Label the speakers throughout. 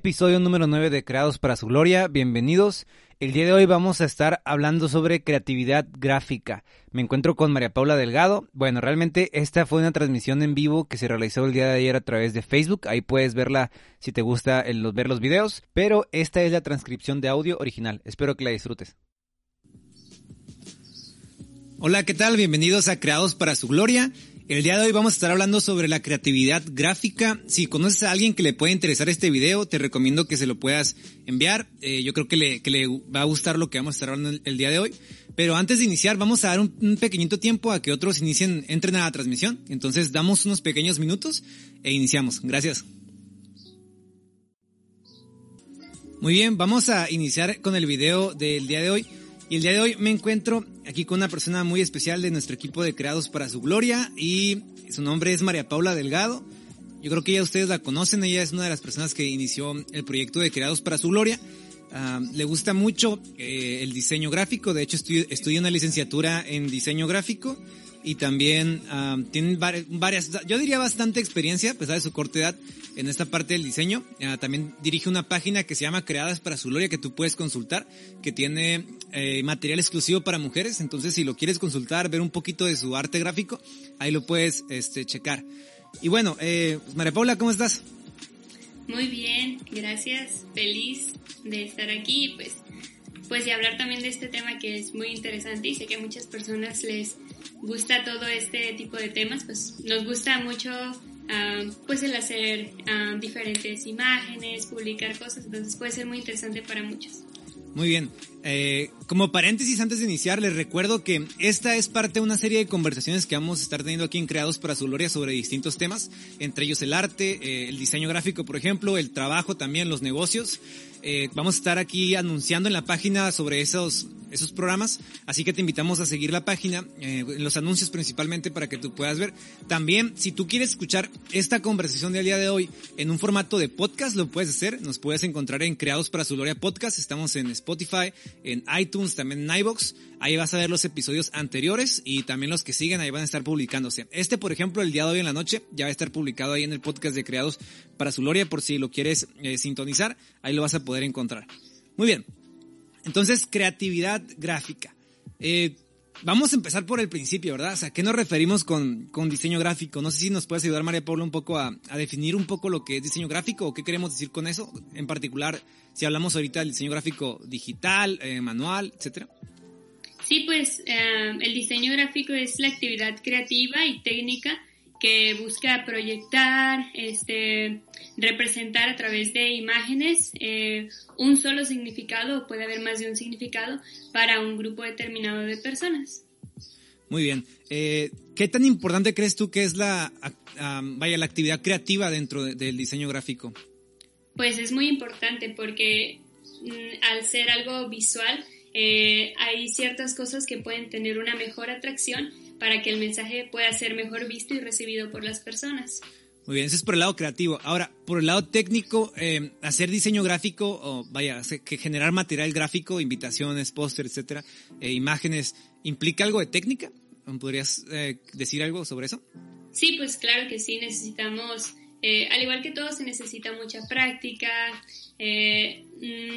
Speaker 1: episodio número 9 de Creados para su Gloria. Bienvenidos. El día de hoy vamos a estar hablando sobre creatividad gráfica. Me encuentro con María Paula Delgado. Bueno, realmente esta fue una transmisión en vivo que se realizó el día de ayer a través de Facebook. Ahí puedes verla si te gusta ver los videos. Pero esta es la transcripción de audio original. Espero que la disfrutes. Hola, ¿qué tal? Bienvenidos a Creados para su Gloria. El día de hoy vamos a estar hablando sobre la creatividad gráfica. Si conoces a alguien que le puede interesar este video, te recomiendo que se lo puedas enviar. Eh, yo creo que le, va a gustar lo que vamos a estar hablando el, día de hoy. Pero antes de iniciar, vamos a dar un, un, pequeñito tiempo a que otros inicien, entren a la transmisión. Entonces damos unos pequeños minutos e iniciamos. Gracias. Muy bien, vamos a iniciar con el video del día de hoy. Y el día de hoy me encuentro aquí con una persona muy especial de nuestro equipo de Creados para su Gloria y su nombre es María Paula Delgado. Yo creo que ya ustedes la conocen, ella es una de las personas que inició el proyecto de Creados para su Gloria. Ah, le gusta mucho eh, el diseño gráfico, de hecho estudia una licenciatura en diseño gráfico y también uh, tienen varias, yo diría bastante experiencia, a pesar de su corta edad, en esta parte del diseño. Uh, también dirige una página que se llama Creadas para su Gloria que tú puedes consultar, que tiene eh, material exclusivo para mujeres. Entonces, si lo quieres consultar, ver un poquito de su arte gráfico, ahí lo puedes este, checar. Y bueno, eh, María Paula, ¿cómo estás?
Speaker 2: Muy bien, gracias. Feliz de estar aquí, pues, pues y hablar también de este tema que es muy interesante y sé que a muchas personas les gusta todo este tipo de temas, pues nos gusta mucho ah, pues el hacer ah, diferentes imágenes, publicar cosas, entonces puede ser muy interesante para muchos.
Speaker 1: Muy bien. Eh, como paréntesis antes de iniciar, les recuerdo que esta es parte de una serie de conversaciones que vamos a estar teniendo aquí en Creados para su Gloria sobre distintos temas, entre ellos el arte, eh, el diseño gráfico, por ejemplo, el trabajo también, los negocios. Eh, vamos a estar aquí anunciando en la página sobre esos esos programas. Así que te invitamos a seguir la página, eh, los anuncios principalmente para que tú puedas ver. También, si tú quieres escuchar esta conversación del día de hoy en un formato de podcast, lo puedes hacer. Nos puedes encontrar en Creados para su Gloria Podcast. Estamos en Spotify, en iTunes, también en iBox. Ahí vas a ver los episodios anteriores y también los que siguen ahí van a estar publicándose. Este, por ejemplo, el día de hoy en la noche ya va a estar publicado ahí en el podcast de Creados para su Gloria por si lo quieres eh, sintonizar. Ahí lo vas a poder encontrar. Muy bien, entonces, creatividad gráfica. Eh, vamos a empezar por el principio, ¿verdad? O sea, ¿qué nos referimos con, con diseño gráfico? No sé si nos puedes ayudar, María Paula, un poco a, a, definir un poco lo que es diseño gráfico o qué queremos decir con eso. En particular, si hablamos ahorita del diseño gráfico digital, eh, manual, etcétera.
Speaker 2: Sí, pues eh, el diseño gráfico es la actividad creativa y técnica que busca proyectar, este, representar a través de imágenes eh, un solo significado o puede haber más de un significado para un grupo determinado de personas.
Speaker 1: Muy bien. Eh, ¿Qué tan importante crees tú que es la, vaya, la actividad creativa dentro del diseño gráfico?
Speaker 2: Pues es muy importante porque mm, al ser algo visual eh, hay ciertas cosas que pueden tener una mejor atracción para que el mensaje pueda ser mejor visto y recibido por las personas.
Speaker 1: Muy bien, eso es por el lado creativo. Ahora, por el lado técnico, eh, hacer diseño gráfico, o vaya, que generar material gráfico, invitaciones, póster, etcétera, eh, imágenes, ¿implica algo de técnica? ¿Podrías eh, decir algo sobre eso?
Speaker 2: Sí, pues claro que sí, necesitamos eh, al igual que todo, se necesita mucha práctica. Eh,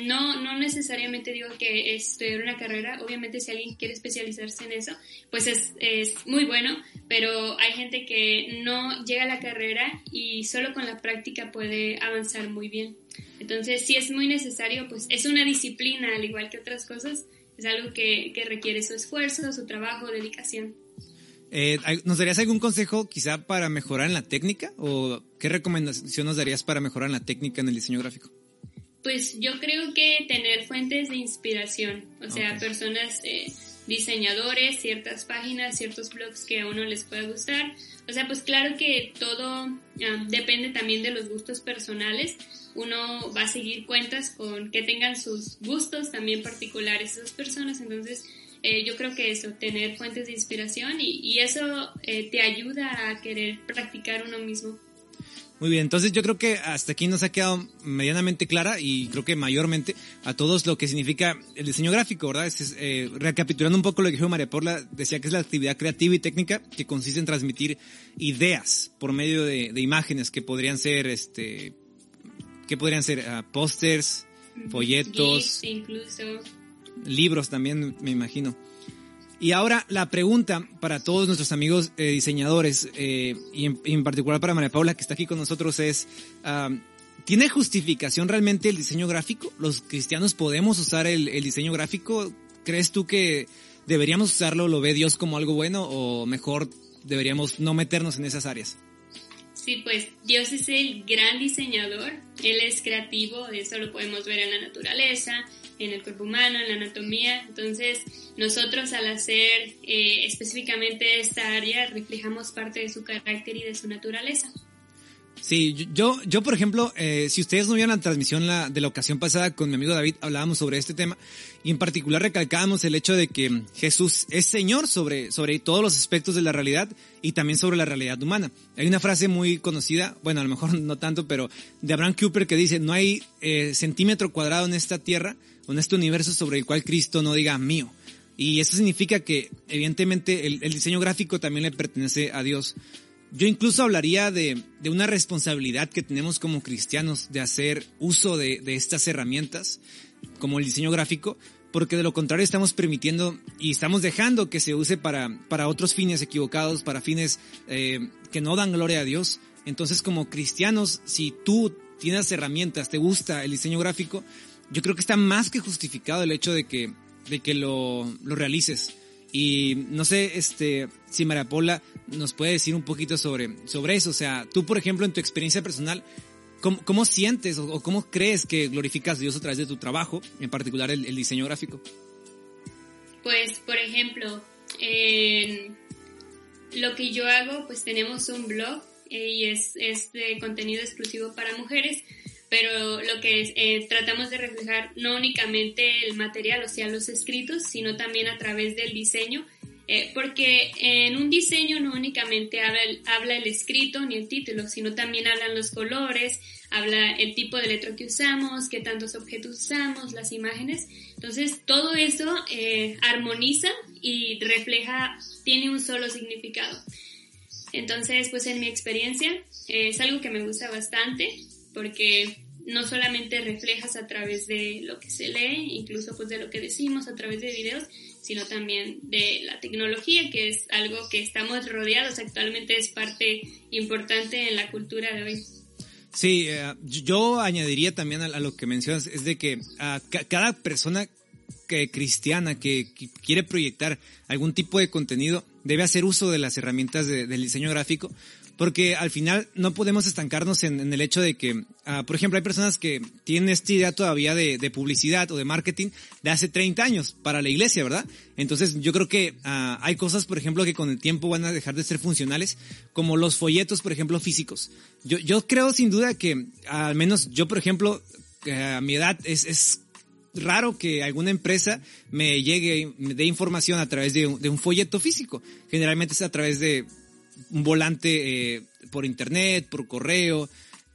Speaker 2: no, no necesariamente digo que estudiar una carrera, obviamente si alguien quiere especializarse en eso, pues es, es muy bueno, pero hay gente que no llega a la carrera y solo con la práctica puede avanzar muy bien. Entonces, si es muy necesario, pues es una disciplina, al igual que otras cosas, es algo que, que requiere su esfuerzo, su trabajo, dedicación.
Speaker 1: Eh, ¿Nos darías algún consejo quizá para mejorar en la técnica? ¿O qué recomendación nos darías para mejorar en la técnica en el diseño gráfico?
Speaker 2: Pues yo creo que tener fuentes de inspiración, o sea, personas, eh, diseñadores, ciertas páginas, ciertos blogs que a uno les pueda gustar. O sea, pues claro que todo ah, depende también de los gustos personales. Uno va a seguir cuentas con que tengan sus gustos también particulares esas personas, entonces eh, yo creo que eso, tener fuentes de inspiración y, eso eh, te ayuda a querer practicar uno mismo.
Speaker 1: Muy bien, entonces yo creo que hasta aquí nos ha quedado medianamente clara y creo que mayormente a todos lo que significa el diseño gráfico, ¿verdad? Es, eh, recapitulando un poco lo que dijo María Paula, decía que es la actividad creativa y técnica que consiste en transmitir ideas por medio de, de imágenes que podrían ser este, ¿qué podrían ser? Ah, pósters, folletos,
Speaker 2: incluso.
Speaker 1: Libros también, me imagino. Y ahora la pregunta para todos nuestros amigos eh, diseñadores, eh, y en, particular para María Paula que está aquí con nosotros, es, ah, ¿tiene justificación realmente el diseño gráfico? ¿Los cristianos podemos usar el, el diseño gráfico? ¿Crees tú que deberíamos usarlo? ¿Lo ve Dios como algo bueno o mejor deberíamos no meternos en esas áreas?
Speaker 2: Sí, pues Dios es el gran diseñador, Él es creativo, eso lo podemos ver en la naturaleza, en el cuerpo humano, en la anatomía. Entonces, nosotros al hacer eh, específicamente esta área reflejamos parte de su carácter y de su naturaleza.
Speaker 1: Sí, yo, yo por ejemplo, eh, si ustedes no vieron la transmisión de la ocasión pasada con mi amigo David, hablábamos sobre este tema y en particular recalcábamos el hecho de que Jesús es Señor sobre, sobre todos los aspectos de la realidad y también sobre la realidad humana. Hay una frase muy conocida, bueno, a lo mejor no tanto, pero de Abraham Cooper que dice, no hay eh, centímetro cuadrado en esta tierra, en este universo sobre el cual Cristo no diga mío. Y eso significa que evidentemente el, el diseño gráfico también le pertenece a Dios. Yo incluso hablaría de, de, una responsabilidad que tenemos como cristianos de hacer uso de, de, estas herramientas, como el diseño gráfico, porque de lo contrario estamos permitiendo y estamos dejando que se use para, para otros fines equivocados, para fines eh, que no dan gloria a Dios. Entonces como cristianos, si tú tienes herramientas, te gusta el diseño gráfico, yo creo que está más que justificado el hecho de que, de que lo, lo realices. Y no sé, este, si María Paula nos puede decir un poquito sobre, sobre eso. O sea, tú, por ejemplo, en tu experiencia personal, ¿cómo, cómo sientes o, cómo crees que glorificas a Dios a través de tu trabajo, en particular el, diseño gráfico?
Speaker 2: Pues, por ejemplo, en lo que yo hago, pues tenemos un blog eh, y es, es de contenido exclusivo para mujeres pero lo que eh, tratamos de reflejar no únicamente el material, o sea, los escritos, sino también a través del diseño, eh, porque en un diseño no únicamente habla el, habla el escrito ni el título, sino también hablan los colores, habla el tipo de letra que usamos, qué tantos objetos usamos, las imágenes. Entonces, todo eso eh, armoniza y refleja, tiene un solo significado. Entonces, pues en mi experiencia es algo que me gusta bastante porque no solamente reflejas a través de lo que se lee, incluso pues de lo que decimos a través de videos, sino también de la tecnología, que es algo que estamos rodeados actualmente, es parte importante en la cultura de hoy.
Speaker 1: Sí, eh, yo añadiría también a, lo que mencionas, es de que a cada persona cristiana que, quiere proyectar algún tipo de contenido debe hacer uso de las herramientas del diseño gráfico porque al final no podemos estancarnos en, el hecho de que, uh, por ejemplo, hay personas que tienen esta idea todavía de, publicidad o de marketing de hace 30 años para la iglesia, ¿verdad? Entonces yo creo que uh, hay cosas, por ejemplo, que con el tiempo van a dejar de ser funcionales, como los folletos, por ejemplo, físicos. Yo, yo creo sin duda que, al menos yo, por ejemplo, a mi edad es, es raro que alguna empresa me llegue, me dé información a través de de un folleto físico. Generalmente es a través de un volante eh, por internet, por correo.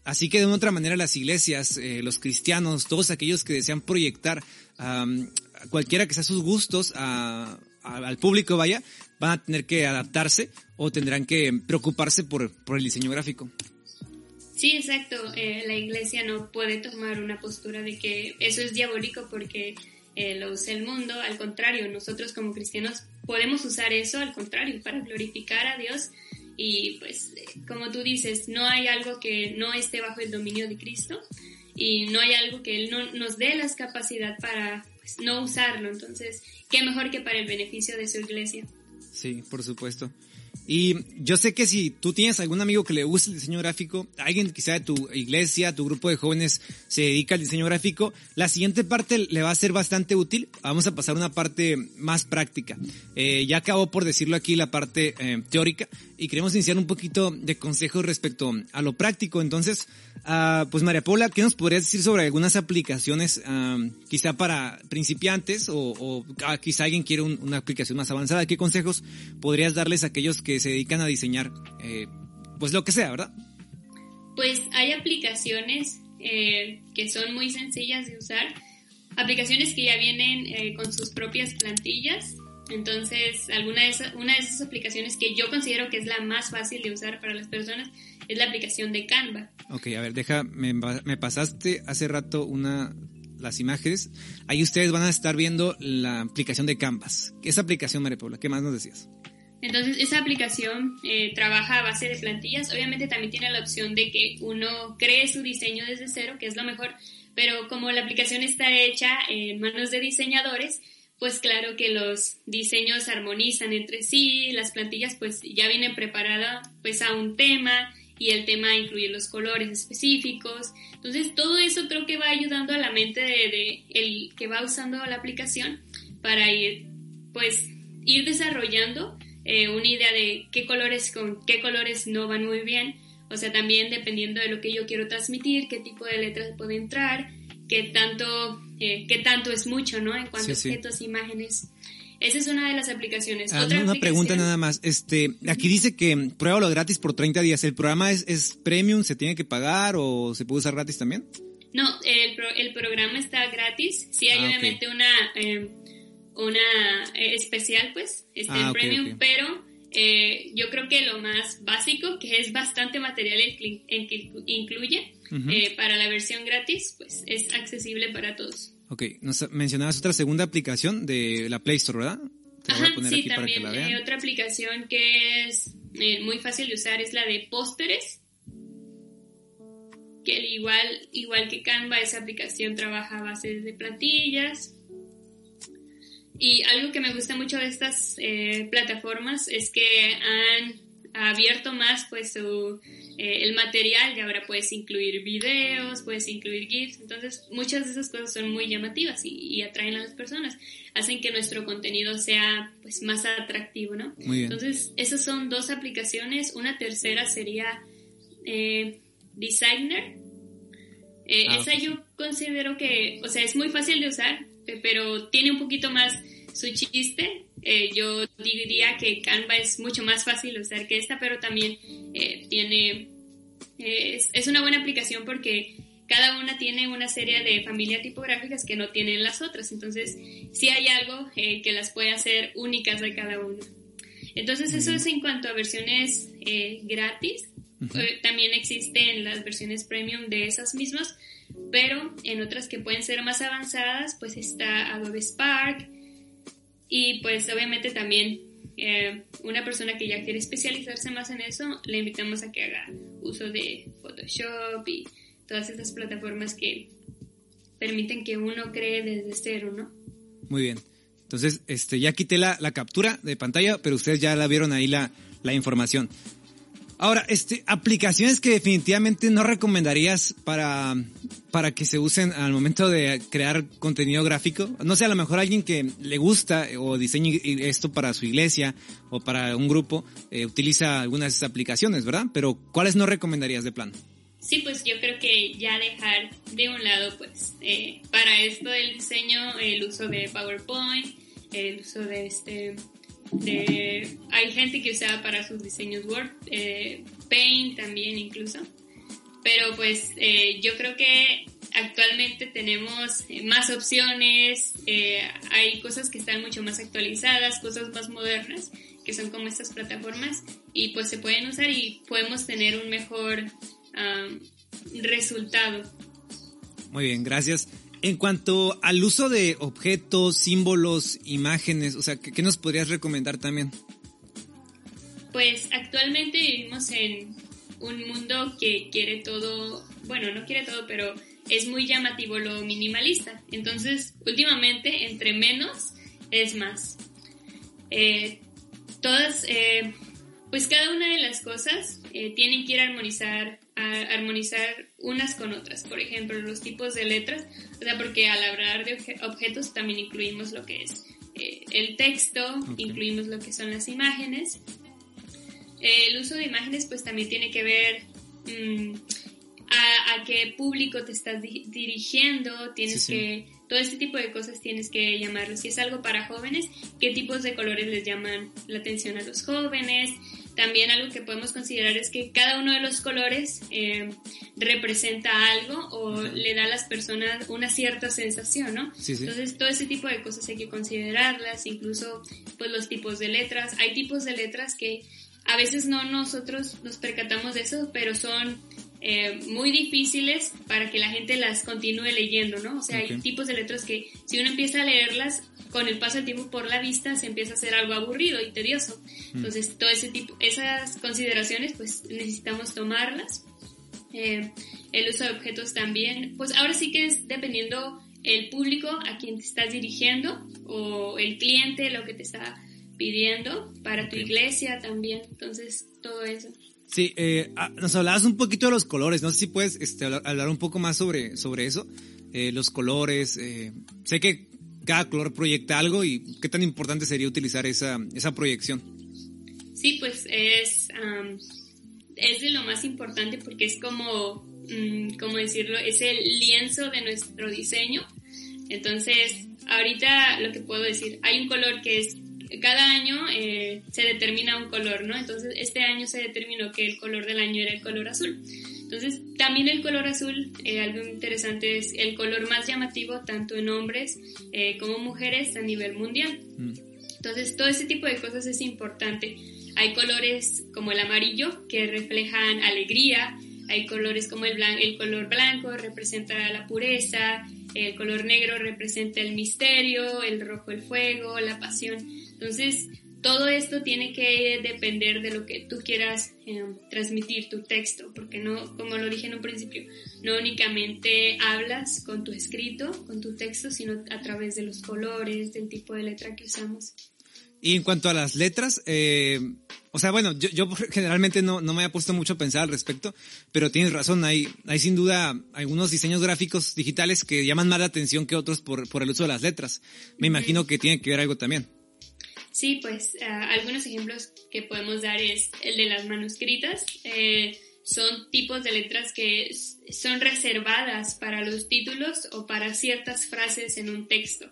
Speaker 1: Así que de una otra manera las iglesias, eh, los cristianos, todos aquellos que desean proyectar cualquiera que sea sus gustos al público, vaya, van a tener que adaptarse o tendrán que preocuparse por, por el diseño gráfico.
Speaker 2: Sí, exacto. Eh, la iglesia no puede tomar una postura de que eso es diabólico porque lo usa el mundo. Al contrario, nosotros como cristianos podemos usar eso, al contrario, para glorificar a Dios y pues, como tú dices, no hay algo que no esté bajo el dominio de Cristo y no hay algo que Él no nos dé la capacidad para pues, no usarlo. Entonces, ¿qué mejor que para el beneficio de su iglesia?
Speaker 1: Sí, por supuesto. Y yo sé que si tú tienes algún amigo que le guste el diseño gráfico, alguien quizá de tu iglesia, tu grupo de jóvenes se dedica al diseño gráfico, la siguiente parte le va a ser bastante útil. Vamos a pasar a una parte más práctica. Eh, ya acabo por decirlo aquí la parte eh, teórica y queremos iniciar un poquito de consejos respecto a lo práctico. Entonces, uh, pues María Paula, ¿qué nos podrías decir sobre algunas aplicaciones uh, quizá para principiantes o, uh, quizá alguien quiere un, una aplicación más avanzada? ¿Qué consejos podrías darles a aquellos que se dedican a diseñar, eh, pues lo que sea, ¿verdad?
Speaker 2: Pues hay aplicaciones eh, que son muy sencillas de usar, aplicaciones que ya vienen eh, con sus propias plantillas Entonces, alguna de esas, una de esas aplicaciones que yo considero que es la más fácil de usar para las personas es la aplicación de Canva.
Speaker 1: Ok, a ver, deja, me, me pasaste hace rato una las imágenes. Ahí ustedes van a estar viendo la aplicación de Canvas. Esa aplicación, María Paula, ¿qué más nos decías?
Speaker 2: Entonces, esa aplicación eh, trabaja a base de plantillas. Obviamente también tiene la opción de que uno cree su diseño desde cero, que es lo mejor, pero como la aplicación está hecha en manos de diseñadores, pues claro que los diseños armonizan entre sí, las plantillas pues ya vienen preparadas pues a un tema y el tema incluye los colores específicos. Entonces todo eso creo que va ayudando a la mente de, el que va usando la aplicación para ir pues ir desarrollando eh, una idea de qué colores con qué colores no van muy bien. O sea, también dependiendo de lo que yo quiero transmitir, qué tipo de letras puede entrar, qué tanto eh, qué tanto es mucho, ¿no? En cuanto a objetos, imágenes. Esa es una de las aplicaciones.
Speaker 1: Ah, una pregunta nada más. Este, aquí dice que pruébalo gratis por 30 días. ¿El programa es, es premium? ¿Se tiene que pagar o se puede usar gratis también?
Speaker 2: No, el, el programa está gratis. Sí hay ah, obviamente una, em, una eh, especial, pues, este ah, premium, pero eh, yo creo que lo más básico, que es bastante material el que incluye, eh, para la versión gratis, pues es accesible para todos.
Speaker 1: Ok, nos mencionabas otra segunda aplicación de la Play Store, ¿verdad?
Speaker 2: Te voy a poner sí, aquí también, para que la vean. otra aplicación que es muy fácil de usar es la de pósteres. Que igual, igual que Canva, esa aplicación trabaja a base de plantillas, y algo que me gusta mucho de estas eh, plataformas es que han abierto más pues su, eh, el material y ahora puedes incluir videos, puedes incluir GIFs, entonces muchas de esas cosas son muy llamativas y, atraen a las personas, hacen que nuestro contenido sea pues más atractivo, ¿no? Entonces esas son dos aplicaciones, una tercera sería eh, Designer, ah, esa yo considero que, o sea, es muy fácil de usar, pero tiene un poquito más su chiste. Eh, yo diría que Canva es mucho más fácil de usar que esta, pero también eh, tiene es, una buena aplicación porque cada una tiene una serie de familias tipográficas que no tienen las otras. Entonces, sí hay algo eh, que las puede hacer únicas de cada una. Entonces, eso es en cuanto a versiones gratis. también existen las versiones premium de esas mismas, pero en otras que pueden ser más avanzadas, pues está Adobe Spark, y pues obviamente también eh, una persona que ya quiere especializarse más en eso, le invitamos a que haga uso de Photoshop y todas esas plataformas que permiten que uno cree desde cero, ¿no?
Speaker 1: Muy bien. Entonces, este, ya quité la, la captura de pantalla, pero ustedes ya la vieron ahí la, la información. Ahora, este, aplicaciones que definitivamente no recomendarías para, para que se usen al momento de crear contenido gráfico. No sé, a lo mejor alguien que le gusta o diseñe esto para su iglesia o para un grupo, eh, utiliza algunas de esas aplicaciones, ¿verdad? Pero ¿cuáles no recomendarías de plano?
Speaker 2: Sí, pues yo creo que ya dejar de un lado, pues, eh, para esto del diseño, el uso de PowerPoint, el uso de este hay gente que usa para sus diseños Word, eh, Paint también incluso. Pero pues eh, yo creo que actualmente tenemos más opciones, eh, hay cosas que están mucho más actualizadas, cosas más modernas, que son como estas plataformas, y pues se pueden usar y podemos tener un mejor resultado.
Speaker 1: Muy bien, gracias. En cuanto al uso de objetos, símbolos, imágenes, o sea, ¿qué, nos podrías recomendar también?
Speaker 2: Pues actualmente vivimos en un mundo que quiere todo, bueno, no quiere todo, pero es muy llamativo lo minimalista. Entonces, últimamente, entre menos es más. Eh, todas, eh, pues cada una de las cosas eh, tienen que ir a armonizar armonizar unas con otras. Por ejemplo, los tipos de letras, o sea, porque al hablar de objetos también incluimos lo que es eh, el texto, incluimos lo que son las imágenes. el uso de imágenes pues también tiene que ver mm, a, qué público te estás dirigiendo, tienes que todo este tipo de cosas tienes que llamarlo. Si es algo para jóvenes, qué tipos de colores les llaman la atención a los jóvenes, también algo que podemos considerar es que cada uno de los colores eh, representa algo o le da a las personas una cierta sensación, ¿no? Entonces, todo ese tipo de cosas hay que considerarlas, incluso pues los tipos de letras. Hay tipos de letras que a veces no nosotros nos percatamos de eso, pero son eh, muy difíciles para que la gente las continúe leyendo, ¿no? O sea, hay tipos de letras que si uno empieza a leerlas, con el paso del tiempo por la vista se empieza a hacer algo aburrido y tedioso. Mm. Entonces, todo ese tipo, esas consideraciones, pues necesitamos tomarlas. Eh, el uso de objetos también, pues ahora sí que es dependiendo el público a quien te estás dirigiendo o el cliente, lo que te está pidiendo para tu iglesia también. Entonces, todo eso.
Speaker 1: Sí, eh, ah, nos hablabas un poquito de los colores, no sé si puedes este, hablar, un poco más sobre, sobre eso, eh, los colores, eh, sé que cada color proyecta algo y qué tan importante sería utilizar esa, esa proyección.
Speaker 2: Sí, pues es, es de lo más importante porque es como, mm, como decirlo, es el lienzo de nuestro diseño. Entonces, ahorita lo que puedo decir, hay un color que es cada año eh, se determina un color, ¿no? Entonces, este año se determinó que el color del año era el color azul. Entonces, también el color azul, eh, algo interesante es el color más llamativo tanto en hombres eh, como mujeres a nivel mundial. Mm. Entonces, todo ese tipo de cosas es importante. Hay colores como el amarillo que reflejan alegría, hay colores como el, el color blanco representa la pureza, el color negro representa el misterio, el rojo el fuego, la pasión. Entonces, todo esto tiene que depender de lo que tú quieras eh, transmitir tu texto, porque no, como lo dije en un principio, no únicamente hablas con tu escrito, con tu texto, sino a través de los colores, del tipo de letra que usamos.
Speaker 1: Y en cuanto a las letras, eh, o sea, bueno, yo, yo generalmente no, no, me he puesto mucho a pensar al respecto, pero tienes razón, hay, hay sin duda algunos diseños gráficos digitales que llaman más la atención que otros por, por el uso de las letras. Me imagino que tiene que ver algo también.
Speaker 2: Sí, pues ah, algunos ejemplos que podemos dar es el de las manuscritas. Eh, son tipos de letras que son reservadas para los títulos o para ciertas frases en un texto.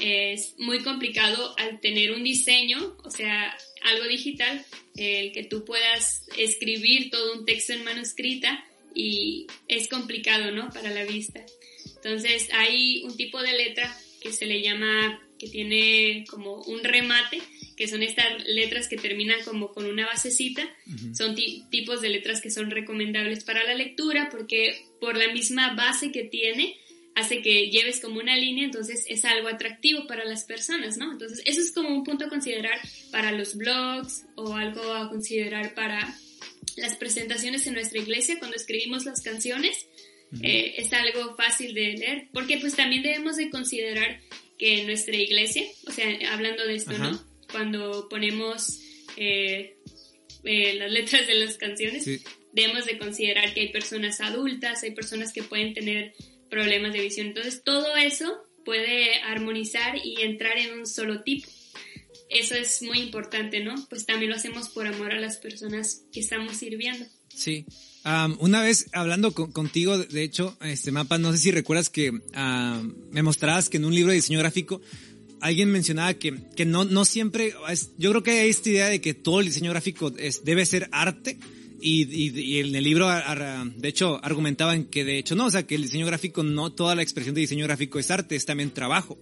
Speaker 2: Es muy complicado al tener un diseño, o sea, algo digital, el que tú puedas escribir todo un texto en manuscrita y es complicado, ¿no? Para la vista. Entonces hay un tipo de letra que se le llama que tiene como un remate, que son estas letras que terminan como con una basecita. Son tipos de letras que son recomendables para la lectura porque por la misma base que tiene, hace que lleves como una línea, entonces es algo atractivo para las personas, ¿no? Entonces eso es como un punto a considerar para los blogs o algo a considerar para las presentaciones en nuestra iglesia cuando escribimos las canciones. Eh, es algo fácil de leer, porque pues también debemos de considerar que en nuestra iglesia, o sea, hablando de esto, ¿no? Cuando ponemos eh, eh, las letras de las canciones, debemos de considerar que hay personas adultas, hay personas que pueden tener problemas de visión. Entonces, todo eso puede armonizar y entrar en un solo tipo. Eso es muy importante, ¿no? Pues también lo hacemos por amor a las personas que estamos sirviendo.
Speaker 1: Sí. Una vez hablando contigo, de hecho, este mapa, no sé si recuerdas que me mostrabas que en un libro de diseño gráfico alguien mencionaba que, que no, no siempre, yo creo que hay esta idea de que todo el diseño gráfico es, debe ser arte. Y, y, en el libro, de hecho, argumentaban que de hecho no, o sea, que el diseño gráfico, no toda la expresión de diseño gráfico es arte, es también trabajo.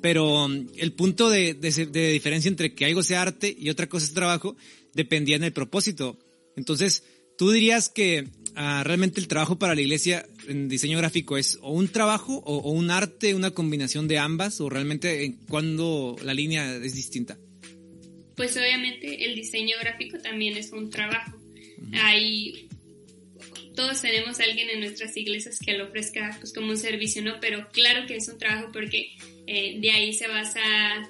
Speaker 1: Pero el punto de, de, de diferencia entre que algo sea arte y otra cosa es trabajo dependía en el propósito. Entonces, ¿Tú dirías que ah, realmente el trabajo para la iglesia en diseño gráfico es o un trabajo o, un arte, una combinación de ambas, o realmente en cuando la línea es distinta?
Speaker 2: Pues obviamente el diseño gráfico también es un trabajo. Hay todos tenemos a alguien en nuestras iglesias que lo ofrezca pues como un servicio, ¿no? Pero claro que es un trabajo porque eh, de ahí se basa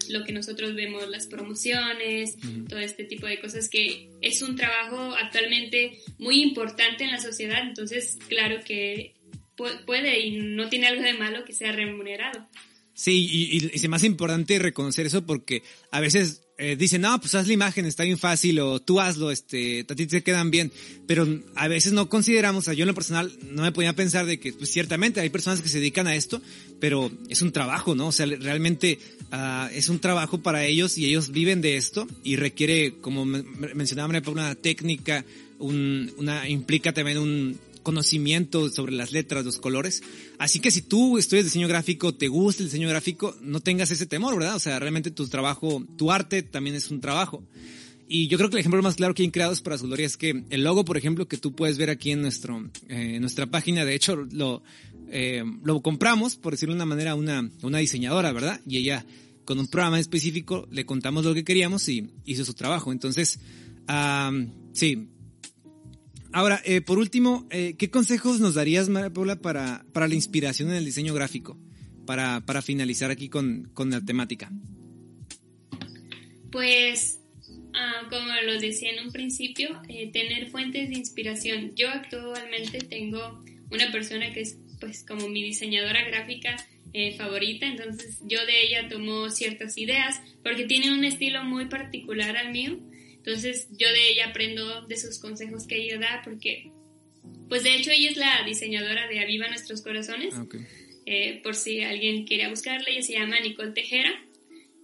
Speaker 2: lo que nosotros vemos, las promociones, todo este tipo de cosas que es un trabajo actualmente muy importante en la sociedad, entonces claro que puede y no tiene algo de malo que sea remunerado.
Speaker 1: Sí, y, y, es más importante reconocer eso porque a veces eh, dicen, no, pues haz la imagen, está bien fácil, o tú hazlo, este, a ti te quedan bien. Pero a veces no consideramos, o sea, yo en lo personal no me podía pensar de que, pues ciertamente hay personas que se dedican a esto, pero es un trabajo, ¿no? O sea, realmente uh, es un trabajo para ellos y ellos viven de esto y requiere, como mencionaba, una técnica, un, una, implica también un, conocimiento sobre las letras, los colores. Así que si tú estudias diseño gráfico, te gusta el diseño gráfico, no tengas ese temor, ¿verdad? O sea, realmente tu trabajo, tu arte también es un trabajo. Y yo creo que el ejemplo más claro que han creado es para su es que el logo, por ejemplo, que tú puedes ver aquí en nuestro, eh, nuestra página, de hecho, lo, eh, lo compramos, por decirlo de una manera, una, una diseñadora, ¿verdad? Y ella, con un programa específico, le contamos lo que queríamos y hizo su trabajo. Entonces, sí, Ahora, eh, por último, eh, ¿qué consejos nos darías, María Paula, para, para la inspiración en el diseño gráfico? Para, para finalizar aquí con, con la temática.
Speaker 2: Pues, ah, como lo decía en un principio, eh, tener fuentes de inspiración. Yo actualmente tengo una persona que es pues como mi diseñadora gráfica favorita, entonces yo de ella tomo ciertas ideas porque tiene un estilo muy particular al mío entonces yo de ella aprendo de sus consejos que ella da porque, pues de hecho ella es la diseñadora de Aviva Nuestros Corazones. Ah, eh, por si alguien quiere buscarla, ella se llama Nicole Tejera.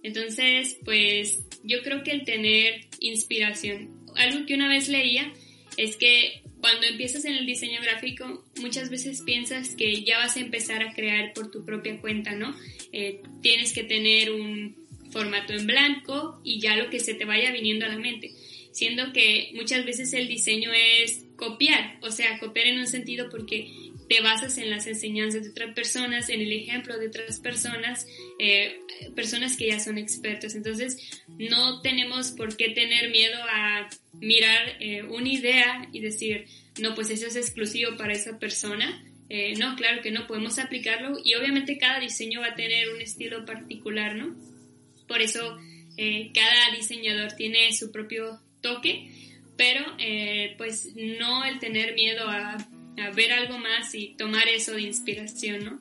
Speaker 2: Entonces, pues yo creo que el tener inspiración, algo que una vez leía es que cuando empiezas en el diseño gráfico, muchas veces piensas que ya vas a empezar a crear por tu propia cuenta, ¿no? Eh, tienes que tener un, formato en blanco y ya lo que se te vaya viniendo a la mente. Siendo que muchas veces el diseño es copiar, o sea, copiar en un sentido porque te basas en las enseñanzas de otras personas, en el ejemplo de otras personas, eh, personas que ya son expertos. Entonces, no tenemos por qué tener miedo a mirar eh, una idea y decir, no, pues eso es exclusivo para esa persona. Eh, no, claro que no, podemos aplicarlo y obviamente cada diseño va a tener un estilo particular, ¿no? Por eso eh, cada diseñador tiene su propio toque, pero eh, pues no el tener miedo a, ver algo más y tomar eso de inspiración, ¿no?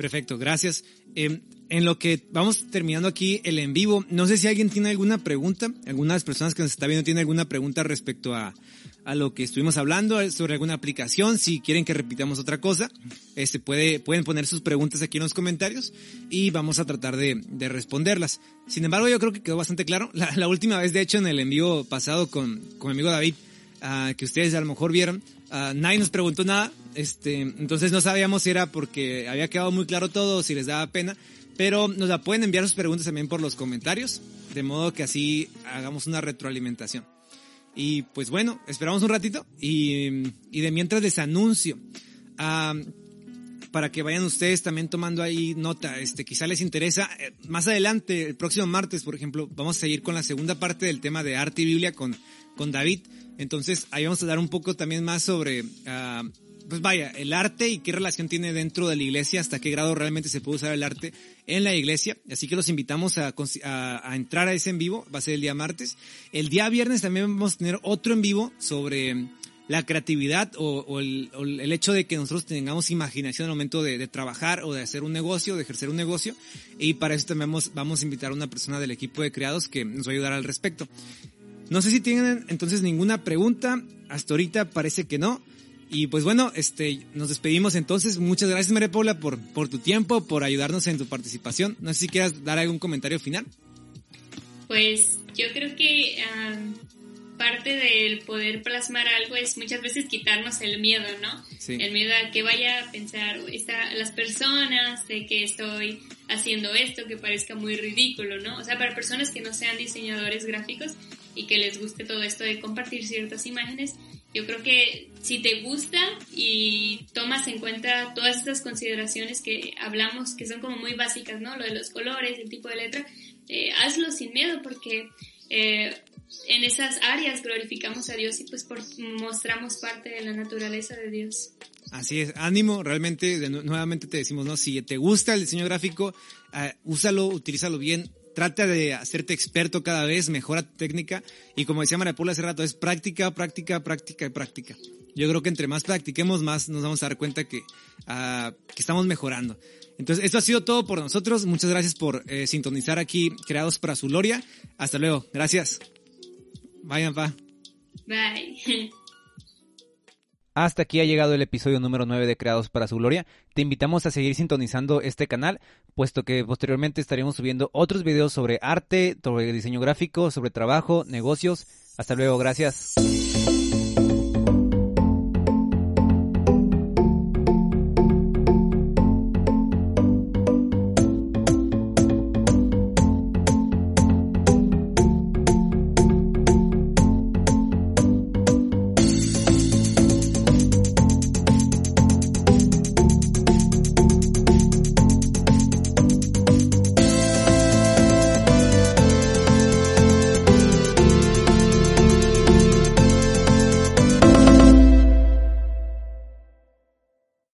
Speaker 1: Perfecto, gracias. Em, en lo que vamos terminando aquí el en vivo, no sé si alguien tiene alguna pregunta, algunas personas que nos está viendo tienen alguna pregunta respecto a, a lo que estuvimos hablando eh, sobre alguna aplicación. Si quieren que repitamos otra cosa, este puede, pueden poner sus preguntas aquí en los comentarios y vamos a tratar de, de responderlas. Sin embargo, yo creo que quedó bastante claro. La, última vez, de hecho, en el envío pasado con, con mi amigo David, uh, que ustedes a lo mejor vieron, uh, nadie nos preguntó nada. Este, entonces no sabíamos si era porque había quedado muy claro todo si les daba pena. Pero nos la pueden enviar sus preguntas también por los comentarios, de modo que así hagamos una retroalimentación. Y pues bueno, esperamos un ratito y, y de mientras les anuncio. para que vayan ustedes también tomando ahí nota, este, quizá les interesa. Eh, más adelante, el próximo martes, por ejemplo, vamos a seguir con la segunda parte del tema de arte y Biblia con, con David. Entonces, ahí vamos a dar un poco también más sobre, uh, pues vaya, el arte y qué relación tiene dentro de la iglesia, hasta qué grado realmente se puede usar el arte en la iglesia. Así que los invitamos a, entrar a ese en vivo, va a ser el día martes. El día viernes también vamos a tener otro en vivo sobre la creatividad o, el, hecho de que nosotros tengamos imaginación al momento de, de, trabajar o de hacer un negocio, de ejercer un negocio. Y para eso también vamos, vamos a invitar a una persona del equipo de creados que nos va a ayudar al respecto. No sé si tienen entonces ninguna pregunta. Hasta ahorita parece que no. Y pues bueno, este, nos despedimos entonces. Muchas gracias María Paula por, por tu tiempo, por ayudarnos en tu participación. No sé si quieras dar algún comentario final.
Speaker 2: Pues yo creo que parte del poder plasmar algo es muchas veces quitarnos el miedo, ¿no? El miedo a que vaya a pensar esta, las personas de que estoy haciendo esto que parezca muy ridículo, ¿no? O sea, para personas que no sean diseñadores gráficos y que les guste todo esto de compartir ciertas imágenes, yo creo que si te gusta y tomas en cuenta todas estas consideraciones que hablamos, que son como muy básicas, ¿no? Lo de los colores, el tipo de letra, eh, hazlo sin miedo porque eh, en esas áreas glorificamos a Dios y pues mostramos parte de la naturaleza de Dios.
Speaker 1: Así es, ánimo, realmente, nuevamente te decimos, ¿no? Si te gusta el diseño gráfico, uh, úsalo, utilízalo bien, trata de hacerte experto cada vez, mejora tu técnica y como decía María Paula hace rato, es práctica, práctica, práctica y práctica. Yo creo que entre más practiquemos, más nos vamos a dar cuenta que, ah, que estamos mejorando. Entonces, esto ha sido todo por nosotros. Muchas gracias por eh, sintonizar aquí, creados para su gloria. Hasta luego. Gracias. Vayan, pa.
Speaker 2: Bye.
Speaker 3: Hasta aquí ha llegado el episodio número 9 de Creados para su Gloria. Te invitamos a seguir sintonizando este canal, puesto que posteriormente estaremos subiendo otros videos sobre arte, sobre diseño gráfico, sobre trabajo, negocios. Hasta luego, gracias.